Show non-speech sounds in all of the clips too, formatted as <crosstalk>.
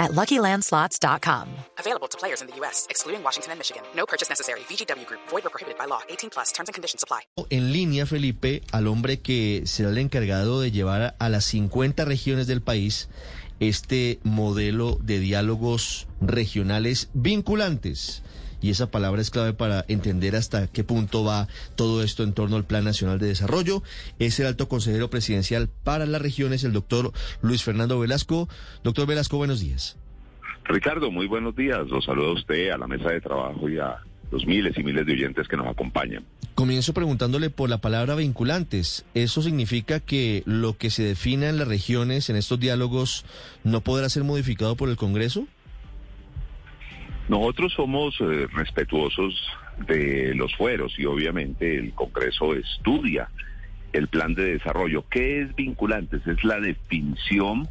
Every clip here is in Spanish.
at LuckyLandSlots.com. Available to players in the U.S., excluding Washington and Michigan. No purchase necessary. VGW Group. Void or prohibited by law. 18 plus. Terms and conditions apply. En línea, Felipe, al hombre que será el encargado de llevar a las 50 regiones del país este modelo de diálogos regionales vinculantes. Y esa palabra es clave para entender hasta qué punto va todo esto en torno al Plan Nacional de Desarrollo. Es el alto consejero presidencial para las regiones, el doctor Luis Fernando Velasco. Doctor Velasco, buenos días. Ricardo, muy buenos días. Los saludo a usted, a la mesa de trabajo y a los miles y miles de oyentes que nos acompañan. Comienzo preguntándole por la palabra vinculantes. ¿Eso significa que lo que se defina en las regiones, en estos diálogos, no podrá ser modificado por el Congreso? Nosotros somos eh, respetuosos de los fueros y obviamente el Congreso estudia el plan de desarrollo. ¿Qué es vinculantes? Es la definición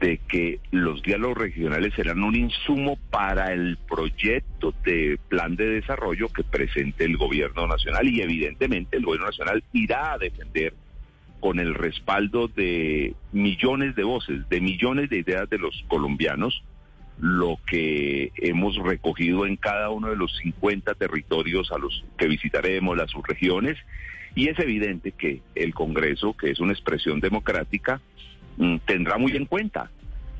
de que los diálogos regionales serán un insumo para el proyecto de plan de desarrollo que presente el gobierno nacional y evidentemente el gobierno nacional irá a defender con el respaldo de millones de voces, de millones de ideas de los colombianos, lo que hemos recogido en cada uno de los 50 territorios a los que visitaremos, las subregiones, y es evidente que el Congreso, que es una expresión democrática, mm, tendrá muy en cuenta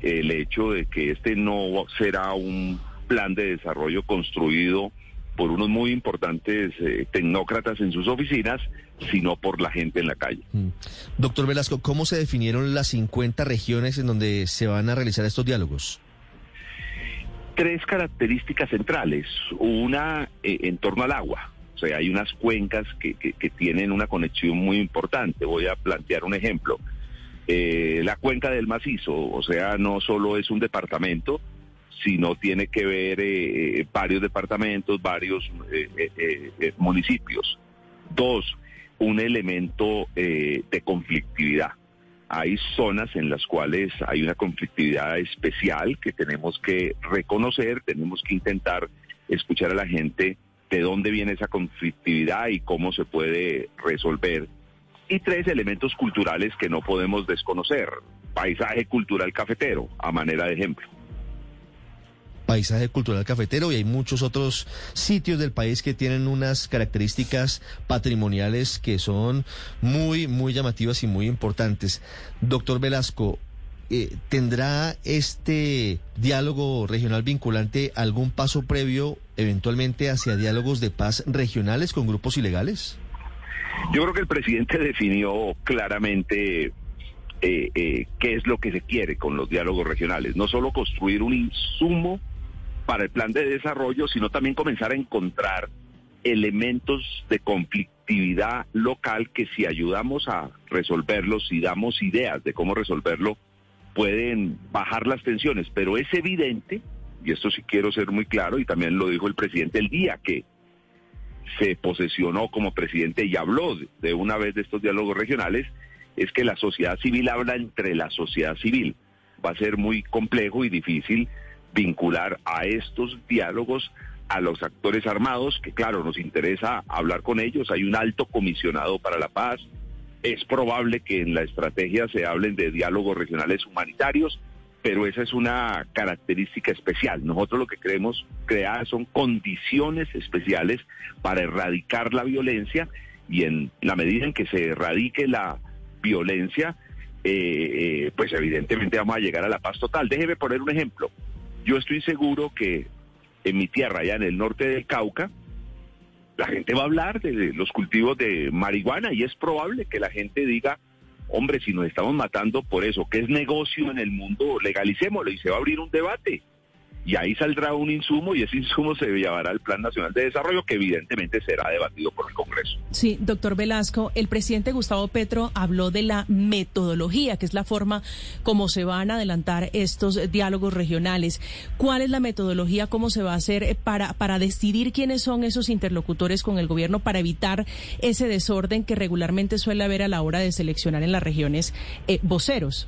el hecho de que este no será un plan de desarrollo construido por unos muy importantes eh, tecnócratas en sus oficinas, sino por la gente en la calle. Mm. Doctor Velasco, ¿cómo se definieron las 50 regiones en donde se van a realizar estos diálogos? Tres características centrales. Una eh, en torno al agua. O sea, hay unas cuencas que, que, tienen una conexión muy importante. Voy a plantear un ejemplo. Eh, la cuenca del macizo, o sea, no solo es un departamento, sino tiene que ver eh, varios departamentos, varios municipios. Dos, un elemento de conflictividad hay zonas en las cuales hay una conflictividad especial que tenemos que reconocer, tenemos que intentar escuchar a la gente de dónde viene esa conflictividad y cómo se puede resolver. Y tres elementos culturales que no podemos desconocer. Paisaje cultural cafetero, a manera de ejemplo paisaje cultural cafetero y hay muchos otros sitios del país que tienen unas características patrimoniales que son muy, muy llamativas y muy importantes. Doctor Velasco, eh, ¿tendrá este diálogo regional vinculante algún paso previo eventualmente hacia diálogos de paz regionales con grupos ilegales? Yo creo que el presidente <laughs> definió claramente eh, eh, qué es lo que se quiere con los diálogos regionales. No solo construir un insumo para el plan de desarrollo, sino también comenzar a encontrar elementos de conflictividad local que si ayudamos a resolverlos, si damos ideas de cómo resolverlo, pueden bajar las tensiones. Pero es evidente, y esto sí quiero ser muy claro, y también lo dijo el presidente el día que se posesionó como presidente y habló de una vez de estos diálogos regionales, es que la sociedad civil habla entre la sociedad civil. Va a ser muy complejo y difícil vincular a estos diálogos a los actores armados, que claro, nos interesa hablar con ellos. Hay un alto comisionado para la paz. Es probable que en la estrategia se hablen de diálogos regionales humanitarios, pero esa es una característica especial. Nosotros lo que queremos crear son condiciones especiales para erradicar la violencia y en la medida en que se erradique la violencia, eh, eh, pues evidentemente vamos a llegar a la paz total. Déjeme poner un ejemplo. Yo estoy seguro que en mi tierra, allá en el norte del Cauca, la gente va a hablar de los cultivos de marihuana y es probable que la gente diga, hombre, si nos estamos matando por eso, que es negocio en el mundo, legalicémoslo y se va a abrir un debate. Y ahí saldrá un insumo y ese insumo se llevará al Plan Nacional de Desarrollo que evidentemente será debatido por el Congreso. Sí, doctor Velasco, el presidente Gustavo Petro habló de la metodología, que es la forma como se van a adelantar estos diálogos regionales. ¿Cuál es la metodología? ¿Cómo se va a hacer para, para decidir quiénes son esos interlocutores con el gobierno para evitar ese desorden que regularmente suele haber a la hora de seleccionar en las regiones eh, voceros?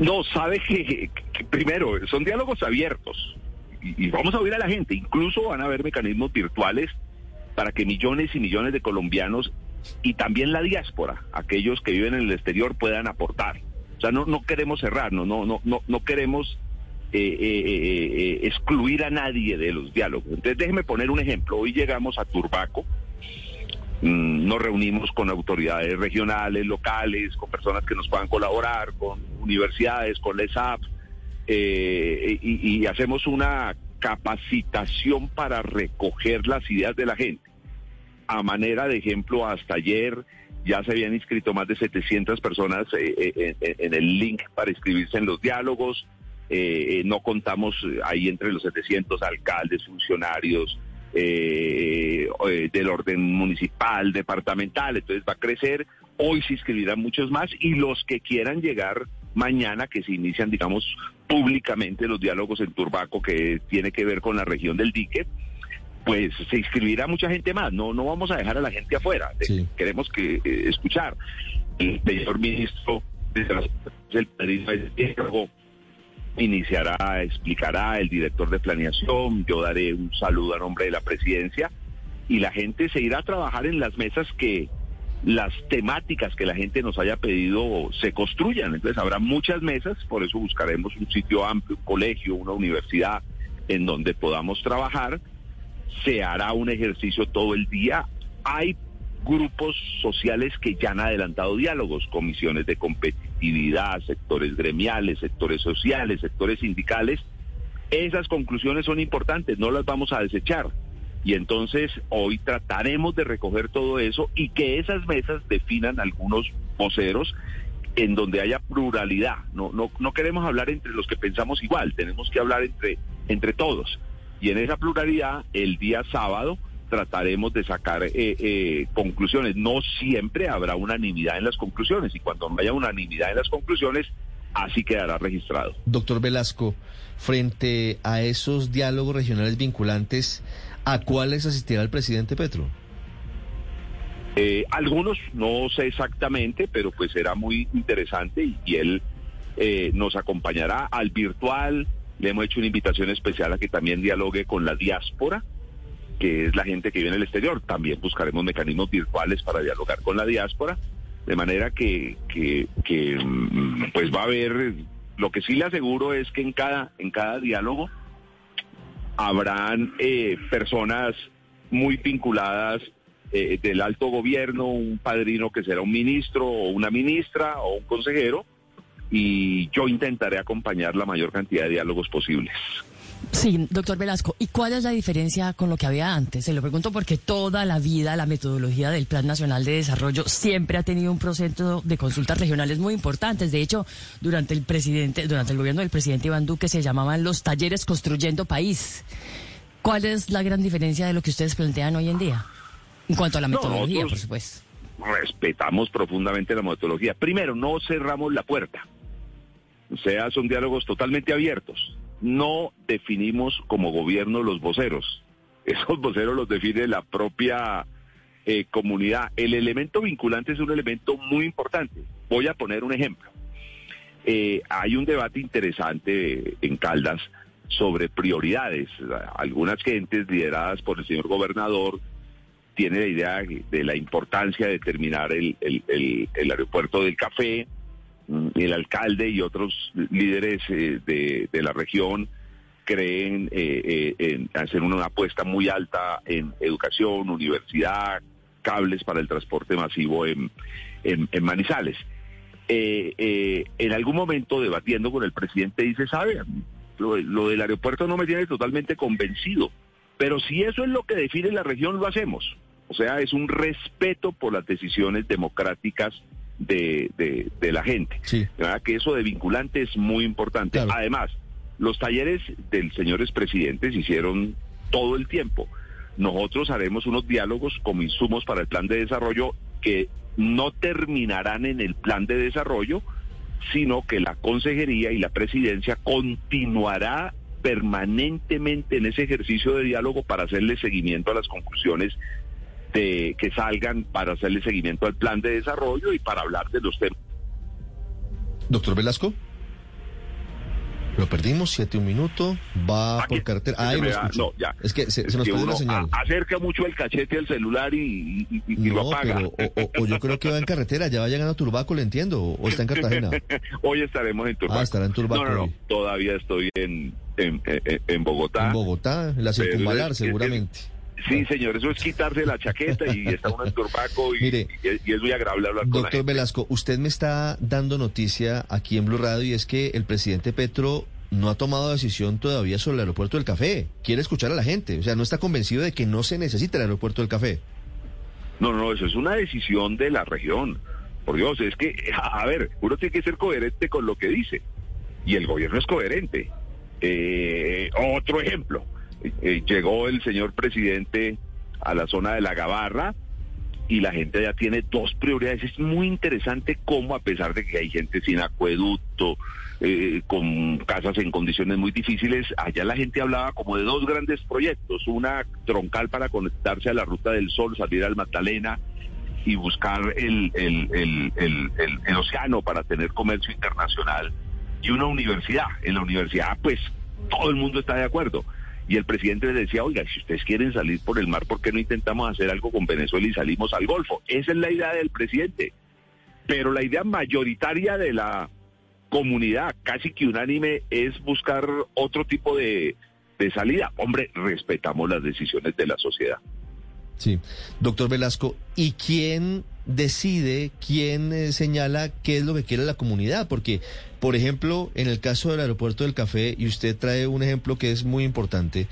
No, sabe que, primero, son diálogos abiertos. y, vamos a oír a la gente. Incluso van a haber mecanismos virtuales para que millones y millones de colombianos y también la diáspora, aquellos que viven en el exterior, puedan aportar. O sea, no, no queremos cerrarnos, no, no, no, no queremos eh, eh, eh, excluir a nadie de los diálogos. Entonces, déjeme poner un ejemplo. Hoy llegamos a Turbaco, nos reunimos con autoridades regionales, locales, con personas que nos puedan colaborar, con universidades, con la ESAP, eh, y, hacemos una capacitación para recoger las ideas de la gente. A manera de ejemplo, hasta ayer ya se habían inscrito más de 700 personas eh, eh, en el link para inscribirse en los diálogos. no contamos ahí entre los 700 alcaldes, funcionarios del orden municipal, departamental, entonces va a crecer. Hoy se inscribirán muchos más y los que quieran llegar mañana que se inician, digamos, públicamente los diálogos en Turbaco que tiene que ver con la región del dique, pues se inscribirá mucha gente más. No, no vamos a dejar a la gente afuera. Queremos que eh, escuchar. El señor ministro del diálogo iniciará, explicará el director de planeación, yo daré un saludo a nombre de la presidencia y la gente se irá a trabajar en las mesas que las temáticas que la gente nos haya pedido se construyan. Entonces habrá muchas mesas, por eso buscaremos un sitio amplio, un colegio, una universidad en donde podamos trabajar. Se hará un ejercicio todo el día. Hay grupos sociales que ya han adelantado diálogos, comisiones de competitividad, sectores gremiales, sectores sociales, sectores sindicales. Esas conclusiones son importantes, no las vamos a desechar y entonces hoy trataremos de recoger todo eso y que esas mesas definan algunos voceros en donde haya pluralidad. No, no, no queremos hablar entre los que pensamos igual, tenemos que hablar entre, entre todos. Y en esa pluralidad, el día sábado trataremos de sacar eh, eh, conclusiones. No siempre habrá unanimidad en las conclusiones y cuando no haya unanimidad en las conclusiones, así quedará registrado. Doctor Velasco, frente a esos diálogos regionales vinculantes, ¿A cuáles asistirá el presidente Petro? Eh, algunos, no sé exactamente, pero pues será muy interesante y, él eh, nos acompañará al virtual. Le hemos hecho una invitación especial a que también dialogue con la diáspora, que es la gente que vive en el exterior. También buscaremos mecanismos virtuales para dialogar con la diáspora, de manera que, que, que mm, pues va a haber, lo que sí le aseguro es que en cada, en cada diálogo habrán eh, personas muy vinculadas eh, del alto gobierno, un padrino que será un ministro o una ministra o un consejero, y yo intentaré acompañar la mayor cantidad de diálogos posibles. Sí, doctor Velasco, ¿y cuál es la diferencia con lo que había antes? Se lo pregunto porque toda la vida la metodología del Plan Nacional de Desarrollo siempre ha tenido un proceso de consultas regionales muy importantes. De hecho, durante el presidente, durante el gobierno del presidente Iván Duque se llamaban los talleres construyendo país. ¿Cuál es la gran diferencia de lo que ustedes plantean hoy en día? En cuanto a la metodología, por supuesto. Respetamos profundamente la metodología. Primero, no cerramos la puerta. O sea, son diálogos totalmente abiertos no definimos como gobierno los voceros. <laughs> Esos voceros los define la propia eh, comunidad. El elemento vinculante es un elemento muy importante. Voy a poner un ejemplo. Eh, hay un debate interesante en Caldas sobre prioridades. Algunas gentes lideradas por el señor gobernador tienen la idea de la importancia de terminar el aeropuerto del café, el alcalde y otros líderes eh, de, la región creen eh, eh, en hacer una apuesta muy alta en educación, universidad, cables para el transporte masivo en, Manizales. Eh, en algún momento debatiendo con el presidente dice, sabe, lo del aeropuerto no me tiene totalmente convencido, pero si eso es lo que define la región, lo hacemos. O sea, es un respeto por las decisiones democráticas de, de, de la gente. Sí. ¿Verdad? Que eso de vinculante es muy importante. Claro. Además, los talleres del señor expresidente se hicieron todo el tiempo. Nosotros haremos unos diálogos como insumos para el plan de desarrollo que no terminarán en el plan de desarrollo, sino que la consejería y la presidencia continuará permanentemente en ese ejercicio de diálogo para hacerle seguimiento a las conclusiones de, que salgan, para hacerle seguimiento al plan de desarrollo y para hablar de los temas. Doctor Velasco. Lo perdimos, siete un minuto, va Aquí, por carretera. Ahí lo no, ya. Es que se, se nos perdió la señal. a- acerca mucho el cachete al celular y, y- y- y lo No, apaga. pero o, o- o yo creo que va en carretera, ya va llegando a Turbaco, le entiendo, o, está en Cartagena. <laughs> Hoy estaremos en Turbaco. Ah, estará en Turbaco No, no, no, todavía estoy en, en, en- en Bogotá. En Bogotá, en la circunvalar, es seguramente. Sí, señor, eso es quitarse la chaqueta y está uno en Turbaco y, Mire, y- es muy agradable hablar con la Doctor gente. Velasco, usted me está dando noticia aquí en Blue Radio y es que el presidente Petro no ha tomado decisión todavía sobre el aeropuerto del café. Quiere escuchar a la gente, o sea, no está convencido de que no se necesita el aeropuerto del café. No, no, eso es una decisión de la región. Por Dios, es que, a a ver, uno tiene que ser coherente con lo que dice. Y el gobierno es coherente. Eh, otro ejemplo. Eh, llegó el señor presidente a la zona de la Gabarra y la gente ya tiene dos prioridades. Es muy interesante cómo, a pesar de que hay gente sin acueducto, eh, con casas en condiciones muy difíciles, allá la gente hablaba como de dos grandes proyectos. Una troncal para conectarse a la Ruta del Sol, salir al Magdalena y buscar el, océano para tener comercio internacional. Y una universidad. En la universidad, pues, todo el mundo está de acuerdo. Y el presidente le decía, oiga, si ustedes quieren salir por el mar, ¿por qué no intentamos hacer algo con Venezuela y salimos al Golfo? Esa es la idea del presidente. Pero la idea mayoritaria de la comunidad, casi que unánime, es buscar otro tipo de, de salida. Hombre, respetamos las decisiones de la sociedad. Sí. Doctor Velasco, ¿y quién decide, quién eh, señala qué es lo que quiere la comunidad? Porque, por ejemplo, en el caso del aeropuerto del café, y usted trae un ejemplo que es muy importante,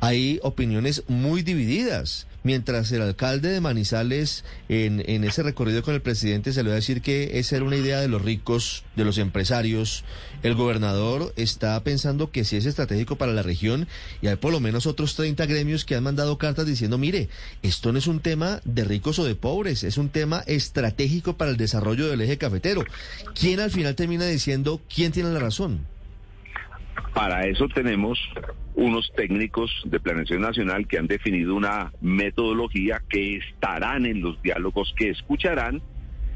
hay opiniones muy divididas. Mientras el alcalde de Manizales, en, ese recorrido con el presidente, se le va a decir que esa era una idea de los ricos, de los empresarios. El gobernador está pensando que sí es estratégico para la región y hay por lo menos otros 30 gremios que han mandado cartas diciendo, mire, esto no es un tema de ricos o de pobres, es un tema estratégico para el desarrollo del eje cafetero. ¿Quién al final termina diciendo quién tiene la razón? Para eso tenemos unos técnicos de planeación nacional que han definido una metodología que estarán en los diálogos, que escucharán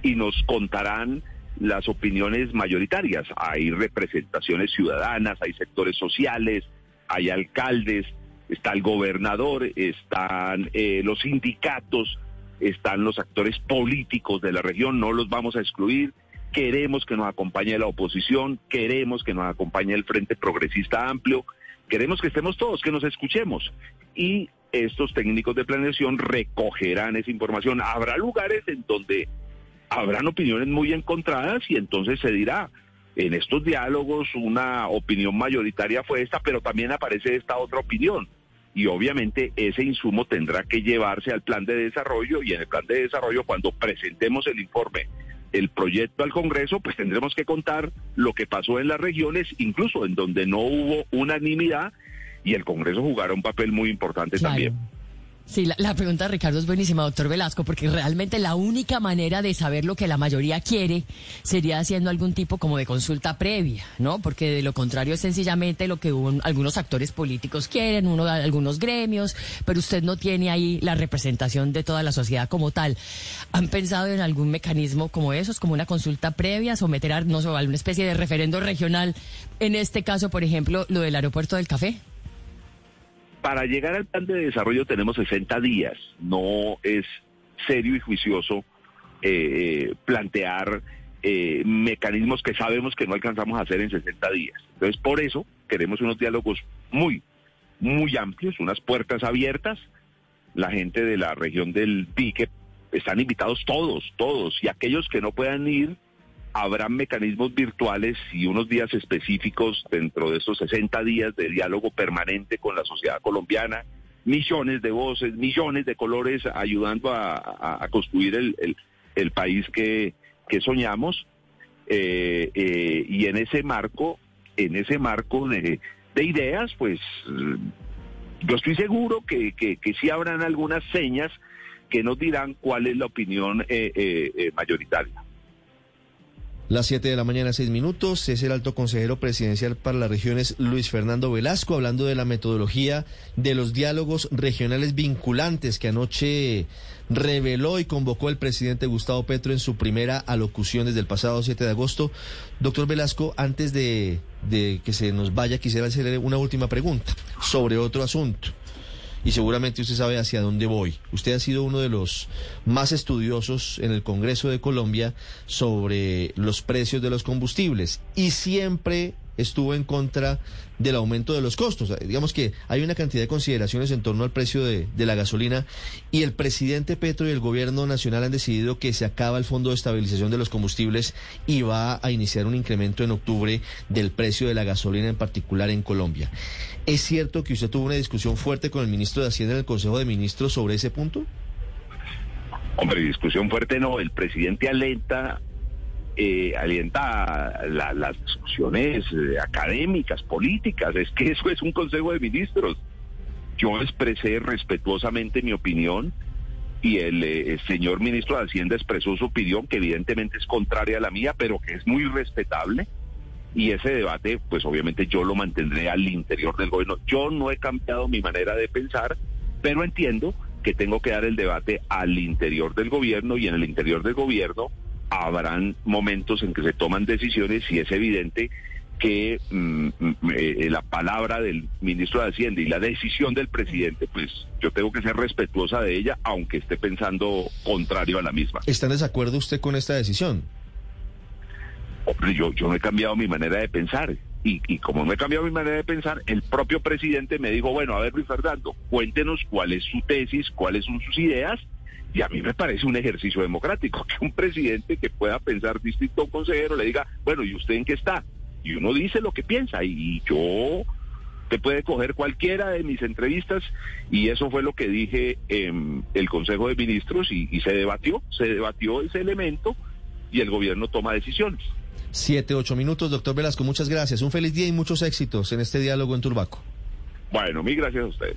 y nos contarán las opiniones mayoritarias. Hay representaciones ciudadanas, hay sectores sociales, hay alcaldes, está el gobernador, están eh, los sindicatos, están los actores políticos de la región, no los vamos a excluir. Queremos que nos acompañe la oposición, queremos que nos acompañe el Frente Progresista Amplio, queremos que estemos todos, que nos escuchemos. Y estos técnicos de planeación recogerán esa información. Habrá lugares en donde habrán opiniones muy encontradas y entonces se dirá, en estos diálogos una opinión mayoritaria fue esta, pero también aparece esta otra opinión. Y obviamente ese insumo tendrá que llevarse al plan de desarrollo y en el plan de desarrollo cuando presentemos el informe, el proyecto al Congreso, pues tendremos que contar lo que pasó en las regiones, incluso en donde no hubo unanimidad y el Congreso jugará un papel muy importante Claro. también. Sí, la, pregunta de Ricardo es buenísima, doctor Velasco, porque realmente la única manera de saber lo que la mayoría quiere sería haciendo algún tipo como de consulta previa, ¿no? Porque de lo contrario es sencillamente lo que un- algunos actores políticos quieren, uno, algunos gremios, pero usted no tiene ahí la representación de toda la sociedad como tal. ¿Han pensado en algún mecanismo como esos, como una consulta previa, someter a, no sé, a alguna especie de referendo regional? En este caso, por ejemplo, lo del aeropuerto del café. Para llegar al plan de desarrollo tenemos 60 días. No es serio y juicioso eh, plantear eh, mecanismos que sabemos que no alcanzamos a hacer en 60 días. Entonces, por eso queremos unos diálogos muy, muy amplios, unas puertas abiertas. La gente de la región del Dique están invitados todos, todos, y aquellos que no puedan ir, habrá mecanismos virtuales y unos días específicos dentro de esos 60 días de diálogo permanente con la sociedad colombiana, millones de voces, millones de colores ayudando a, construir el, país que, soñamos. Eh, eh, y en ese marco, en ese marco de, ideas, pues yo estoy seguro que, que, sí habrán algunas señas que nos dirán cuál es la opinión eh, mayoritaria. Las 7 de la mañana, 6 minutos. Es el alto consejero presidencial para las regiones, Luis Fernando Velasco, hablando de la metodología de los diálogos regionales vinculantes que anoche reveló y convocó el presidente Gustavo Petro en su primera alocución desde el pasado 7 de agosto. Doctor Velasco, antes de, de que se nos vaya, quisiera hacerle una última pregunta sobre otro asunto y seguramente usted sabe hacia dónde voy. Usted ha sido uno de los más estudiosos en el Congreso de Colombia sobre los precios de los combustibles y siempre estuvo en contra del aumento de los costos. Digamos que hay una cantidad de consideraciones en torno al precio de, la gasolina y el presidente Petro y el gobierno nacional han decidido que se acaba el Fondo de Estabilización de los Combustibles y va a iniciar un incremento en octubre del precio de la gasolina en particular en Colombia. ¿Es cierto que usted tuvo una discusión fuerte con el ministro de Hacienda en el Consejo de Ministros sobre ese punto? Hombre, discusión fuerte no. El presidente alenta eh, alienta las discusiones eh, académicas, políticas. Es que eso es un Consejo de Ministros. Yo expresé respetuosamente mi opinión y el, eh, señor ministro de Hacienda expresó su opinión, que evidentemente es contraria a la mía, pero que es muy respetable. Y ese debate, pues obviamente yo lo mantendré al interior del gobierno. Yo no he cambiado mi manera de pensar, pero entiendo que tengo que dar el debate al interior del gobierno y en el interior del gobierno habrán momentos en que se toman decisiones y es evidente que mm, mm, eh, la palabra del ministro de Hacienda y la decisión del presidente, pues yo tengo que ser respetuosa de ella, aunque esté pensando contrario a la misma. ¿Está en desacuerdo usted con esta decisión? Hombre, yo, yo no he cambiado mi manera de pensar. Y, y, como no he cambiado mi manera de pensar, el propio presidente me dijo, bueno, a ver Luis Fernando, cuéntenos cuál es su tesis, cuáles son sus ideas y a mí me parece un ejercicio democrático que un presidente que pueda pensar distinto a un consejero le diga, bueno, ¿y usted en qué está? Y uno dice lo que piensa y yo te puede coger cualquiera de mis entrevistas y eso fue lo que dije en el Consejo de Ministros y, y se debatió, se debatió ese elemento y el gobierno toma decisiones. Siete, ocho minutos, doctor Velasco, muchas gracias. Un feliz día y muchos éxitos en este diálogo en Turbaco. Bueno, mil gracias a ustedes.